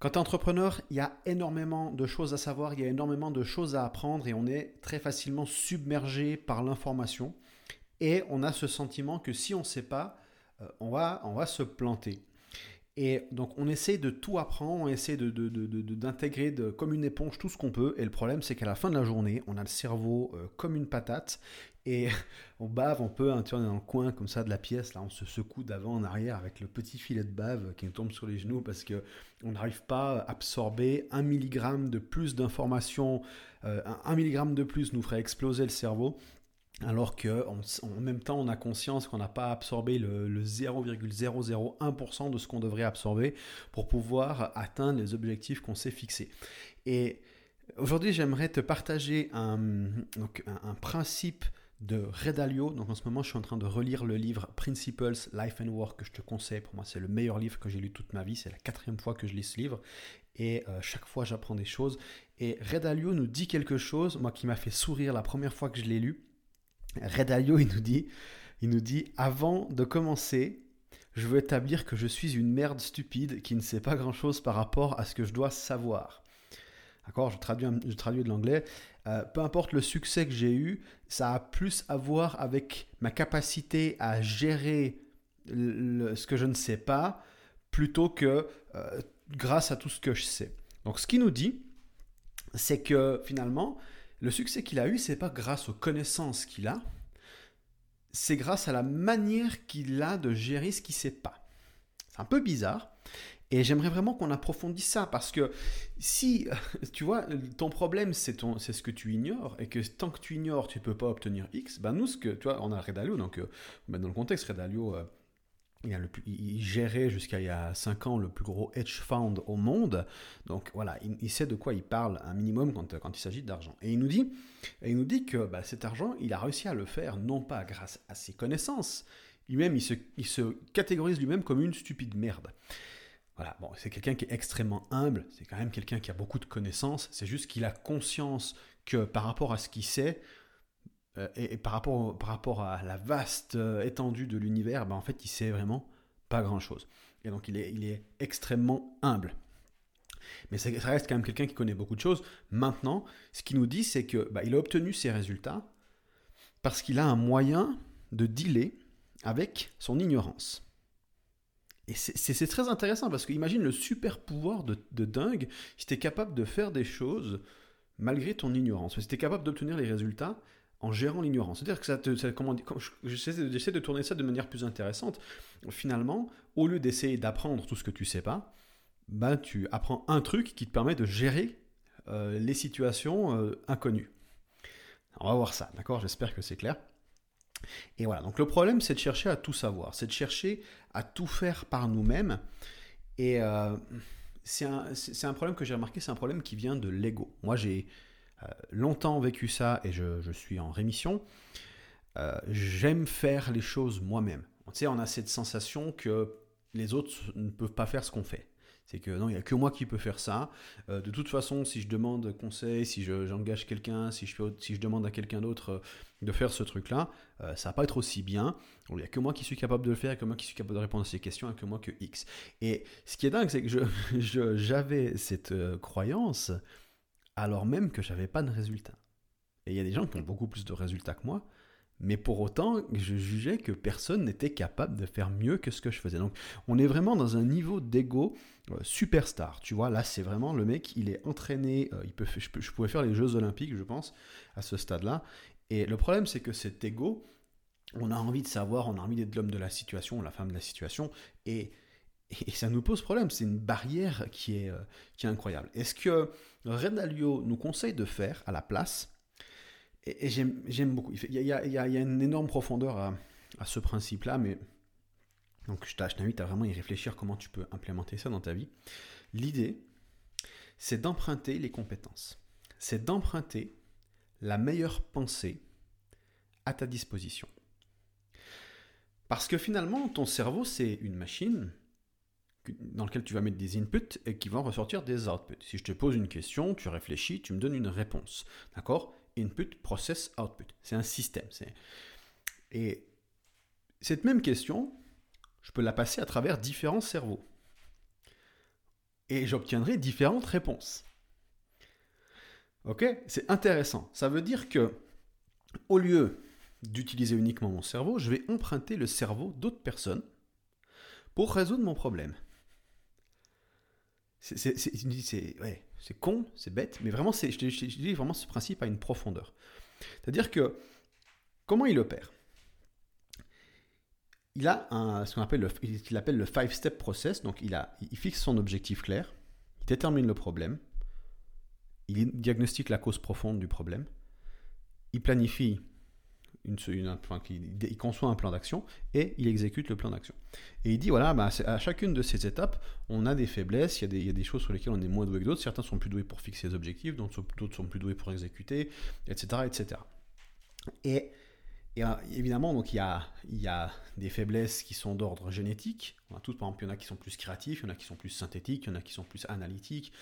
Quand tu es entrepreneur, il y a énormément de choses à savoir, il y a énormément de choses à apprendre et on est très facilement submergé par l'information. Et on a ce sentiment que si on ne sait pas, euh, on, va, on va se planter. Et donc on essaie de tout apprendre, on essaie d'intégrer de, de, comme une éponge tout ce qu'on peut. Et le problème c'est qu'à la fin de la journée, on a le cerveau euh, comme une patate et on bave, on peut, hein, tu vois, on est dans le coin comme ça de la pièce, là on se secoue d'avant en arrière avec le petit filet de bave qui nous tombe sur les genoux parce que on n'arrive pas à absorber un milligramme de plus d'informations, euh, un milligramme de plus nous ferait exploser le cerveau. Alors qu'en en même temps, on a conscience qu'on n'a pas absorbé le, le 0,001% de ce qu'on devrait absorber pour pouvoir atteindre les objectifs qu'on s'est fixés. Et aujourd'hui, j'aimerais te partager un, donc un, principe de Redalio. Donc en ce moment, je suis en train de relire le livre Principles, Life and Work que je te conseille. Pour moi, c'est le meilleur livre que j'ai lu toute ma vie. C'est la quatrième fois que je lis ce livre. Et euh, chaque fois, j'apprends des choses. Et Redalio nous dit quelque chose, moi qui m'a fait sourire la première fois que je l'ai lu. Redalio, il nous dit, il nous dit, avant de commencer, je veux établir que je suis une merde stupide qui ne sait pas grand-chose par rapport à ce que je dois savoir. D'accord je traduis, je traduis de l'anglais. Euh, peu importe le succès que j'ai eu, ça a plus à voir avec ma capacité à gérer ce que je ne sais pas plutôt que euh, grâce à tout ce que je sais. Donc ce qu'il nous dit, c'est que finalement, le succès qu'il a eu, c'est pas grâce aux connaissances qu'il a, c'est grâce à la manière qu'il a de gérer ce qu'il sait pas. C'est un peu bizarre. Et j'aimerais vraiment qu'on approfondisse ça parce que si, tu vois, ton problème c'est ce que tu ignores et que tant que tu ignores, tu peux pas obtenir X, ben nous, ce que, tu vois, on a Redalio, donc ben dans le contexte, Redalio, euh, il, gérait jusqu'à il y a 5 ans le plus gros hedge fund au monde. Donc voilà, il, sait de quoi il parle un minimum quand, quand il s'agit d'argent. Et il nous dit, il nous dit que bah, cet argent, il a réussi à le faire non pas grâce à ses connaissances, lui-même, il se, il se catégorise lui-même comme une stupide merde. C'est quelqu'un qui est extrêmement humble, c'est quand même quelqu'un qui a beaucoup de connaissances, c'est juste qu'il a conscience que par rapport à ce qu'il sait, euh, et, par, rapport, à la vaste euh, étendue de l'univers, ben en fait, il sait vraiment pas grand-chose. Et donc, il est, extrêmement humble. Mais ça reste quand même quelqu'un qui connaît beaucoup de choses. Maintenant, ce qu'il nous dit, c'est que bah, il a obtenu ses résultats parce qu'il a un moyen de dealer avec son ignorance. Et c'est très intéressant parce que imagine le super pouvoir de, de dingue si tu es capable de faire des choses malgré ton ignorance. Si tu es capable d'obtenir les résultats en gérant l'ignorance. C'est-à-dire que ça te, comment, j'essaie de tourner ça de manière plus intéressante. Finalement, au lieu d'essayer d'apprendre tout ce que tu sais pas, ben tu apprends un truc qui te permet de gérer euh, les situations euh, inconnues. On va voir ça, d'accord? J'espère que c'est clair. Et voilà, donc le problème, c'est de chercher à tout savoir, c'est de chercher à tout faire par nous-mêmes. Et euh, c'est un, problème que j'ai remarqué, c'est un problème qui vient de l'ego. Moi, j'ai euh, longtemps vécu ça et je, suis en rémission. Euh, j'aime faire les choses moi-même. Tu sais, on a cette sensation que les autres ne peuvent pas faire ce qu'on fait. C'est que non, il n'y a que moi qui peux faire ça. Euh, de toute façon, si je demande conseil, si j'engage quelqu'un, si, je, demande à quelqu'un d'autre de faire ce truc-là, ça va pas être aussi bien. Il n'y a que moi qui suis capable de le faire, que moi qui suis capable de répondre à ces questions, et que moi que X. Et ce qui est dingue, c'est que j'avais cette croyance alors même que j'avais pas de résultats. Et il y a des gens qui ont beaucoup plus de résultats que moi, mais pour autant, je jugeais que personne n'était capable de faire mieux que ce que je faisais. Donc, on est vraiment dans un niveau d'ego euh, superstar. Tu vois, là, c'est vraiment le mec, il est entraîné. Euh, il peut, je, pouvais faire les Jeux Olympiques, je pense, à ce stade-là. Et le problème, c'est que cet ego, on a envie de savoir, on a envie d'être l'homme de la situation, la femme de la situation, et ça nous pose problème, c'est une barrière qui est, euh, qui est incroyable. Et ce que Redalio nous conseille de faire à la place, et, j'aime beaucoup, il y, a, une énorme profondeur à, à ce principe-là, mais donc je t'invite à vraiment y réfléchir comment tu peux implémenter ça dans ta vie. L'idée, c'est d'emprunter les compétences. C'est d'emprunter la meilleure pensée à ta disposition. Parce que finalement, ton cerveau, c'est une machine dans lequel tu vas mettre des inputs et qui vont ressortir des outputs. Si je te pose une question, tu réfléchis, tu me donnes une réponse. D'accord? Input, process, output. C'est un système. Et cette même question, je peux la passer à travers différents cerveaux. et j'obtiendrai différentes réponses. Ok? C'est intéressant. Ça veut dire que, au lieu d'utiliser uniquement mon cerveau, je vais emprunter le cerveau d'autres personnes pour résoudre mon problème. C'est con, c'est bête, mais vraiment, je dis vraiment ce principe a une profondeur. C'est-à-dire que, comment il opère? Il a ce qu'on appelle le, appelle le five-step process, donc il fixe son objectif clair, il détermine le problème, il diagnostique la cause profonde du problème, il planifie une, il, conçoit un plan d'action et il exécute le plan d'action. Et il dit voilà, bah, à chacune de ces étapes, on a des faiblesses, il y a des, choses sur lesquelles on est moins doué que d'autres. Certains sont plus doués pour fixer les objectifs, d'autres sont plus doués pour exécuter, etc. etc. Et, euh, évidemment, donc, il, y a, des faiblesses qui sont d'ordre génétique. On a par exemple, il y en a qui sont plus créatifs, il y en a qui sont plus synthétiques, il y en a qui sont plus analytiques.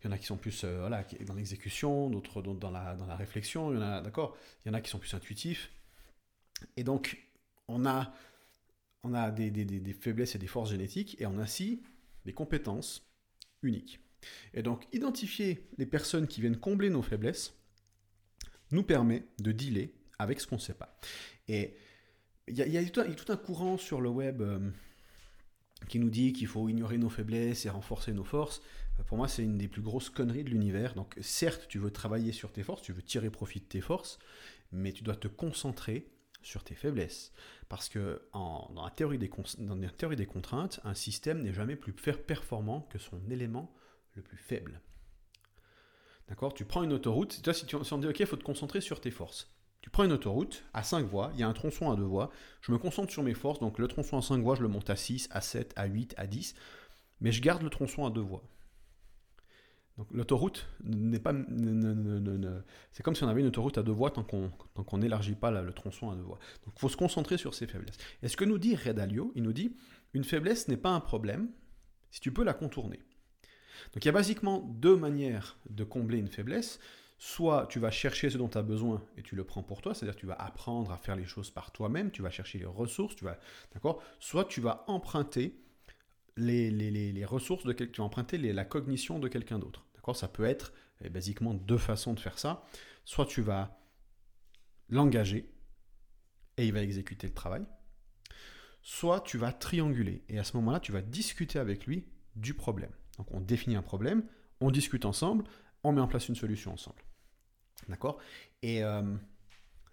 Il y en a qui sont plus euh, voilà, dans l'exécution, d'autres dans la, dans la réflexion, il y en a, d'accord Il y en a qui sont plus intuitifs. Et donc, on a, on a des, des, des, faiblesses et des forces génétiques, et on a aussi des compétences uniques. Et donc, identifier les personnes qui viennent combler nos faiblesses nous permet de dealer avec ce qu'on ne sait pas. Et il y, y, a tout un courant sur le web euh, qui nous dit qu'il faut ignorer nos faiblesses et renforcer nos forces. Euh, pour moi, c'est une des plus grosses conneries de l'univers. Donc, certes, tu veux travailler sur tes forces, tu veux tirer profit de tes forces, mais tu dois te concentrer sur tes faiblesses. Parce que dans, la théorie des, contraintes, un système n'est jamais plus performant que son élément le plus faible. D'accord? Tu prends une autoroute, toi, si, tu, si on dit, OK, il faut te concentrer sur tes forces. Tu prends une autoroute à 5 voies, il y a un tronçon à 2 voies, je me concentre sur mes forces, donc le tronçon à 5 voies, je le monte à 6, à 7, à 8, à 10, mais je garde le tronçon à 2 voies. Donc l'autoroute n'est pas. c'est comme si on avait une autoroute à deux voies tant qu'on n'élargit pas le tronçon à deux voies. Donc il faut se concentrer sur ses faiblesses. Et ce que nous dit Redalio, il nous dit une faiblesse n'est pas un problème si tu peux la contourner. Donc il y a basiquement deux manières de combler une faiblesse. Soit tu vas chercher ce dont tu as besoin et tu le prends pour toi, c'est-à-dire tu vas apprendre à faire les choses par toi-même, tu vas chercher les ressources, tu vas, d'accord? Soit tu vas emprunter les, ressources de quelqu'un, tu vas emprunter la cognition de quelqu'un d'autre. Ça peut être eh, basiquement deux façons de faire ça. Soit tu vas l'engager et il va exécuter le travail. Soit tu vas trianguler et à ce moment-là, tu vas discuter avec lui du problème. Donc on définit un problème, on discute ensemble, on met en place une solution ensemble. D'accord? Et euh,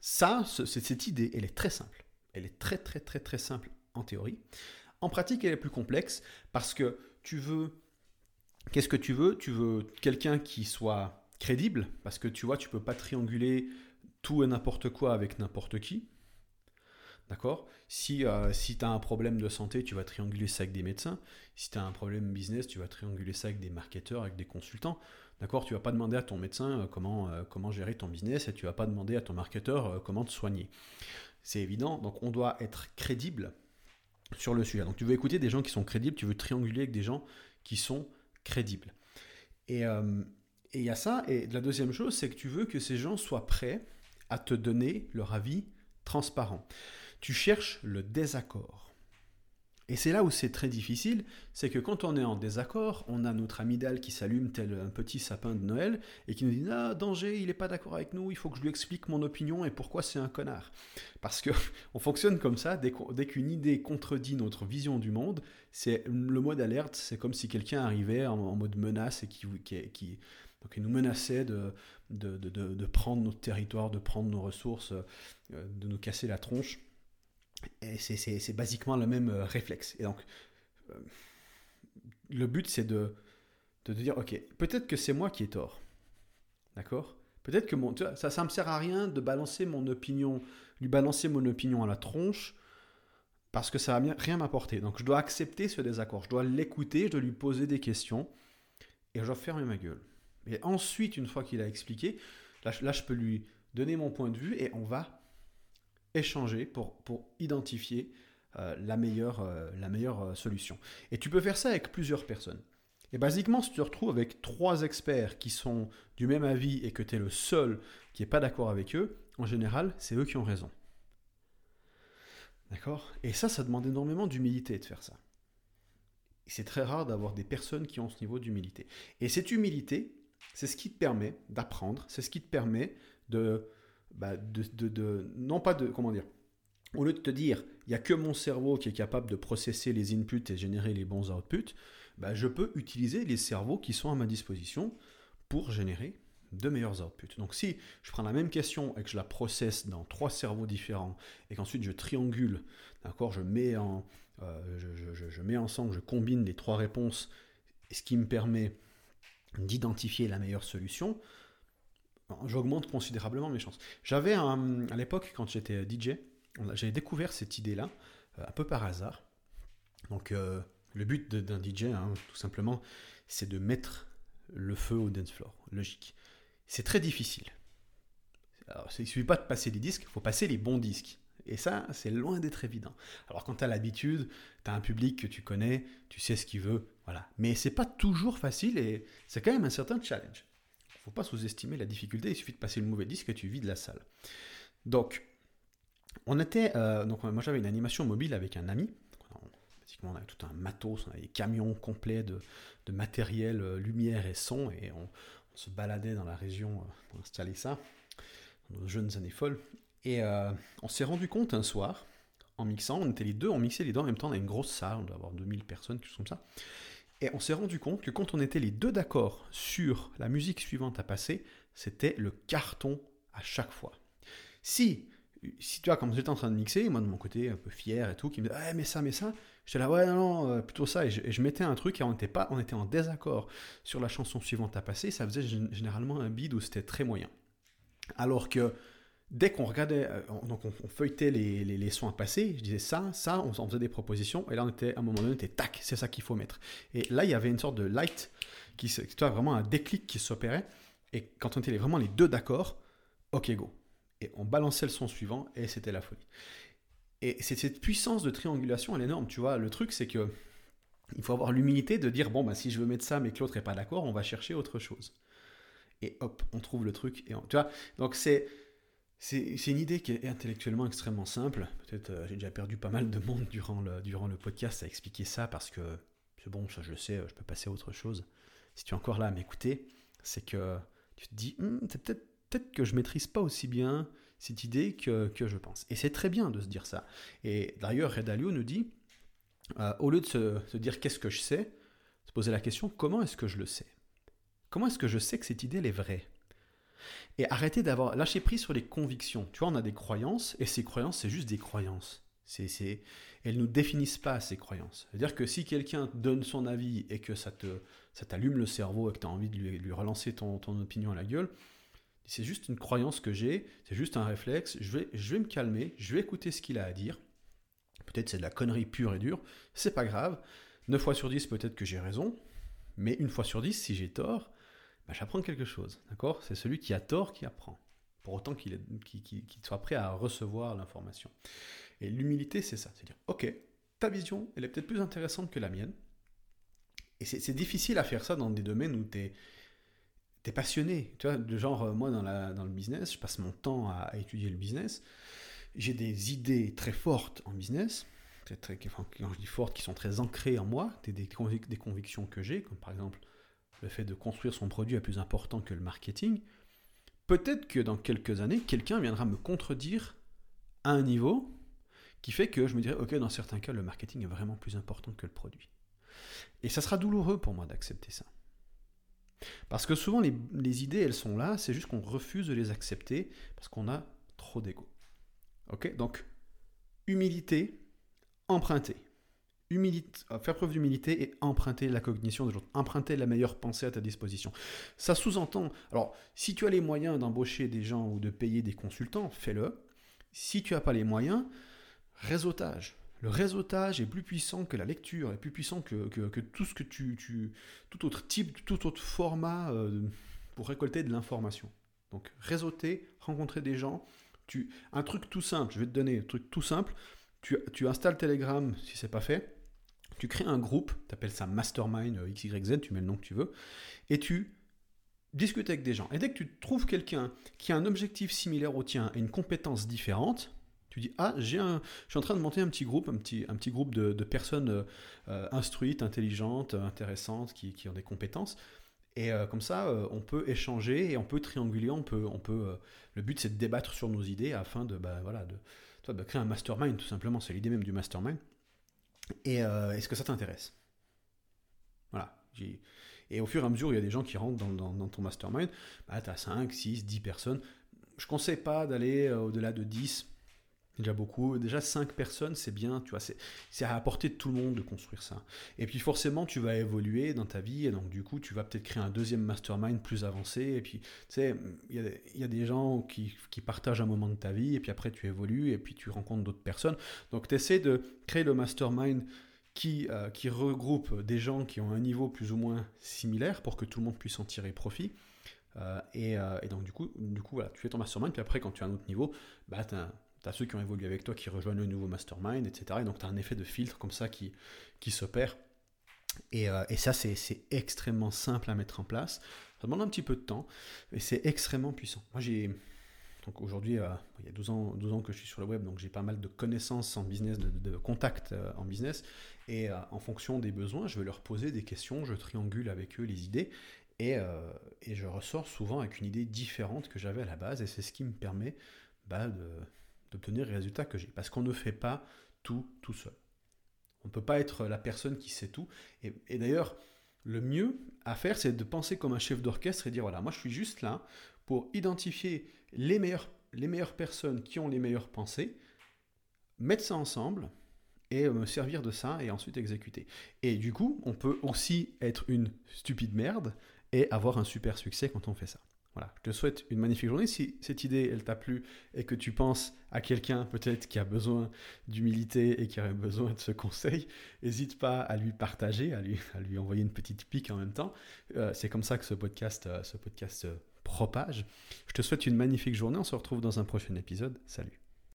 ça, cette idée, elle est très simple. Elle est très très très très simple en théorie. En pratique, elle est plus complexe parce que tu veux Qu'est-ce que tu veux? Tu veux quelqu'un qui soit crédible, parce que tu vois, tu peux pas trianguler tout et n'importe quoi avec n'importe qui. D'accord? Si, euh, si tu as un problème de santé, tu vas trianguler ça avec des médecins. Si tu as un problème business, tu vas trianguler ça avec des marketeurs, avec des consultants. D'accord Tu vas pas demander à ton médecin euh, comment, euh, comment gérer ton business et tu vas pas demander à ton marketeur comment te soigner. C'est évident. Donc on doit être crédible sur le sujet. Donc tu veux écouter des gens qui sont crédibles, tu veux trianguler avec des gens qui sont crédible. Euh, et il y a ça. Et la deuxième chose, c'est que tu veux que ces gens soient prêts à te donner leur avis transparent. Tu cherches le désaccord. Et c'est là où c'est très difficile, c'est que quand on est en désaccord, on a notre amygdale qui s'allume tel un petit sapin de Noël et qui nous dit Ah, danger, il n'est pas d'accord avec nous, il faut que je lui explique mon opinion et pourquoi c'est un connard. Parce que on fonctionne comme ça, dès qu'une idée contredit notre vision du monde, c'est le mode alerte, c'est comme si quelqu'un arrivait en, mode menace et qui, nous menaçait de, prendre notre territoire, de prendre nos ressources, euh, de nous casser la tronche. C'est basiquement le même euh, réflexe. Et donc, euh, le but, c'est de, de dire, ok, peut-être que c'est moi qui ai tort. D'accord? Peut-être que mon, ça, ça me sert à rien de balancer mon opinion, lui balancer mon opinion à la tronche, parce que ça va rien m'apporter. Donc, je dois accepter ce désaccord. Je dois l'écouter, je dois lui poser des questions, et je dois fermer ma gueule. Et ensuite, une fois qu'il a expliqué, là, là, je peux lui donner mon point de vue, et on va échanger pour, pour identifier euh, la meilleure, euh, la meilleure euh, solution. Et tu peux faire ça avec plusieurs personnes. Et basiquement, si tu te retrouves avec trois experts qui sont du même avis et que tu es le seul qui n'est pas d'accord avec eux, en général, c'est eux qui ont raison. D'accord? Et ça, ça demande énormément d'humilité de faire ça. c'est très rare d'avoir des personnes qui ont ce niveau d'humilité. Et cette humilité, c'est ce qui te permet d'apprendre, c'est ce qui te permet de, bah, non pas de, comment dire, au lieu de te dire, il n'y a que mon cerveau qui est capable de processer les inputs et générer les bons outputs, bah, je peux utiliser les cerveaux qui sont à ma disposition pour générer de meilleurs outputs. Donc si je prends la même question et que je la processe dans trois cerveaux différents et qu'ensuite je triangule, d'accord, je mets en, euh, je, mets ensemble, je combine les trois réponses, ce qui me permet d'identifier la meilleure solution, j'augmente considérablement mes chances. J'avais à l'époque, quand j'étais DJ, j'avais découvert cette idée-là, euh, un peu par hasard. Donc, euh, le but d'un DJ, hein, tout simplement, c'est de mettre le feu au dance floor. Logique. C'est très difficile. Il ne suffit pas de passer des disques, il faut passer les bons disques. Et ça, c'est loin d'être évident. Alors quand tu as l'habitude, tu as un public que tu connais, tu sais ce qu'il veut, voilà. Mais c'est pas toujours facile et c'est quand même un certain challenge faut pas sous-estimer la difficulté, il suffit de passer le mauvais disque et tu vides la salle. Donc, on était, euh, donc moi j'avais une animation mobile avec un ami. On, on avait tout un matos, on avait des camions complets de, matériel, euh, lumière et son, et on, se baladait dans la région euh, pour installer ça, dans nos jeunes années folles. Et on s'est rendu compte un soir, en mixant, on était les deux, on mixait les deux en même temps, on a une grosse salle, on doit avoir 2000 personnes, qui sont comme ça. Et on s'est rendu compte que quand on était les deux d'accord sur la musique suivante à passer, c'était le carton à chaque fois. Si, si tu vois, quand j'étais en train de mixer, moi de mon côté, un peu fier et tout, qui me disait, mais ça, mais ça, j'étais là, ouais, non, non, euh, plutôt ça, et je, mettais un truc et on était, pas, on était en désaccord sur la chanson suivante à passer, ça faisait généralement un bid où c'était très moyen. Alors que dès qu'on regardait, euh, donc on, feuilletait les, les, sons à passer, je disais ça, ça, on, faisait des propositions, et là on était, à un moment donné, on était tac, c'est ça qu'il faut mettre. Et là, il y avait une sorte de light, qui, tu vraiment un déclic qui s'opérait, et quand on était vraiment les deux d'accord, ok go. Et on balançait le son suivant, et c'était la folie. Et c'est cette puissance de triangulation, elle est énorme, tu vois. Le truc, c'est que il faut avoir l'humilité de dire, bon, bah, si je veux mettre ça, mais que l'autre n'est pas d'accord, on va chercher autre chose. Et hop, on trouve le truc. Et tu vois, donc c'est c'est une idée qui est intellectuellement extrêmement simple. Peut-être euh, j'ai déjà perdu pas mal de monde durant le, durant le podcast à expliquer ça parce que c'est bon, ça je le sais, je peux passer à autre chose. Si tu es encore là à m'écouter, c'est que tu te dis, c'est peut-être peut que je maîtrise pas aussi bien cette idée que, que je pense. Et c'est très bien de se dire ça. Et d'ailleurs, Red Alio nous dit, euh, au lieu de se, se dire qu'est-ce que je sais, se poser la question comment est-ce que je le sais? Comment est-ce que je sais que cette idée elle est vraie? Et arrêter d'avoir lâché prise sur les convictions. Tu vois, on a des croyances, et ces croyances, c'est juste des croyances. C'est, c'est, elles ne définissent pas ces croyances. C'est-à-dire que si quelqu'un donne son avis et que ça, te, ça t'allume le cerveau et que tu as envie de lui, relancer ton, ton, opinion à la gueule, c'est juste une croyance que j'ai, c'est juste un réflexe, je vais, je vais me calmer, je vais écouter ce qu'il a à dire. Peut-être c'est de la connerie pure et dure, c'est pas grave. 9 fois sur 10, peut-être que j'ai raison, mais une fois sur 10, si j'ai tort, bah, j'apprends quelque chose. D'accord? C'est celui qui a tort qui apprend. Pour autant qu'il soit prêt à recevoir l'information. Et l'humilité, c'est ça. C'est dire, ok, ta vision, elle est peut-être plus intéressante que la mienne. Et c'est difficile à faire ça dans des domaines où tu es, passionné. Tu vois, de genre, euh, moi, dans, la, dans le business, je passe mon temps à, étudier le business. J'ai des idées très fortes en business. Très, quand je dis fortes, qui sont très ancrées en moi, des, des convictions que j'ai, comme par exemple le fait de construire son produit est plus important que le marketing, peut-être que dans quelques années, quelqu'un viendra me contredire à un niveau qui fait que je me dirais, ok, dans certains cas, le marketing est vraiment plus important que le produit. Et ça sera douloureux pour moi d'accepter ça. Parce que souvent, les, idées, elles sont là, c'est juste qu'on refuse de les accepter parce qu'on a trop d'ego. Ok? Donc, humilité, emprunter. Euh, faire preuve d'humilité et emprunter la cognition de l'autre, emprunter la meilleure pensée à ta disposition. Ça sous-entend, alors si tu as les moyens d'embaucher des gens ou de payer des consultants, fais-le. Si tu n'as pas les moyens, réseautage. Le réseautage est plus puissant que la lecture, est plus puissant que, que, tout ce que tu, tout autre type, tout autre format euh, pour récolter de l'information. Donc réseauter, rencontrer des gens, tu, un truc tout simple, je vais te donner un truc tout simple, tu, tu installes Telegram si c'est pas fait, tu crées un groupe, tu appelles ça Mastermind euh, XYZ, tu mets le nom que tu veux, et tu discutes avec des gens. Et dès que tu trouves quelqu'un qui a un objectif similaire au tien et une compétence différente, Tu dis ah j'ai un, je suis en train de monter un petit groupe, un petit, un petit groupe de, personnes euh, instruites, intelligentes, intéressantes, qui, qui, ont des compétences. Et euh, comme ça, euh, on peut échanger et on peut trianguler, on peut, on peut. le but c'est de débattre sur nos idées afin de, bah, voilà, de, de créer un mastermind tout simplement. C'est l'idée même du mastermind. Et est-ce que ça t'intéresse? Voilà. Et au fur et à mesure, il y a des gens qui rentrent dans, ton mastermind. Tu as 5, 6, 10 personnes. Je ne conseille pas d'aller au-delà de 10 Déjà beaucoup, déjà 5 personnes, c'est bien, tu vois, c'est à apporter de tout le monde de construire ça. Et puis forcément, tu vas évoluer dans ta vie, et donc du coup, tu vas peut-être créer un deuxième mastermind plus avancé, et puis, tu sais, il y, a, des gens qui, partagent un moment de ta vie, et puis après, tu évolues, et puis tu rencontres d'autres personnes. Donc, tu essaies de créer le mastermind qui, euh, qui regroupe des gens qui ont un niveau plus ou moins similaire pour que tout le monde puisse en tirer profit. Euh, euh, et, donc, du coup, du coup voilà, tu fais ton mastermind, puis après, quand tu as un autre niveau, bah, tu as tu as ceux qui ont évolué avec toi qui rejoignent le nouveau mastermind, etc. Et donc tu as un effet de filtre comme ça qui, qui s'opère. Et, euh, et ça, c'est extrêmement simple à mettre en place. Ça demande un petit peu de temps, et c'est extrêmement puissant. Moi, j'ai. Donc aujourd'hui, euh, il y a 12 ans, 12 ans que je suis sur le web, donc j'ai pas mal de connaissances en business, de, contacts euh, en business. Et en fonction des besoins, je vais leur poser des questions, je triangule avec eux les idées. Et, et je ressors souvent avec une idée différente que j'avais à la base. Et c'est ce qui me permet bah, de, d'obtenir les résultats que j'ai. Parce qu'on ne fait pas tout tout seul. On ne peut pas être la personne qui sait tout. Et, d'ailleurs, le mieux à faire, c'est de penser comme un chef d'orchestre et dire, voilà, moi je suis juste là pour identifier les meilleures, les meilleures personnes qui ont les meilleures pensées, mettre ça ensemble et me servir de ça et ensuite exécuter. Et du coup, on peut aussi être une stupide merde et avoir un super succès quand on fait ça. Voilà, je te souhaite une magnifique journée. Si cette idée, elle t'a plu et que tu penses à quelqu'un peut-être qui a besoin d'humilité et qui aurait besoin de ce conseil, n'hésite pas à lui partager, à lui, envoyer une petite pique en même temps. Euh, c'est comme ça que ce podcast, euh, ce podcast se propage. Je te souhaite une magnifique journée. On se retrouve dans un prochain épisode. Salut.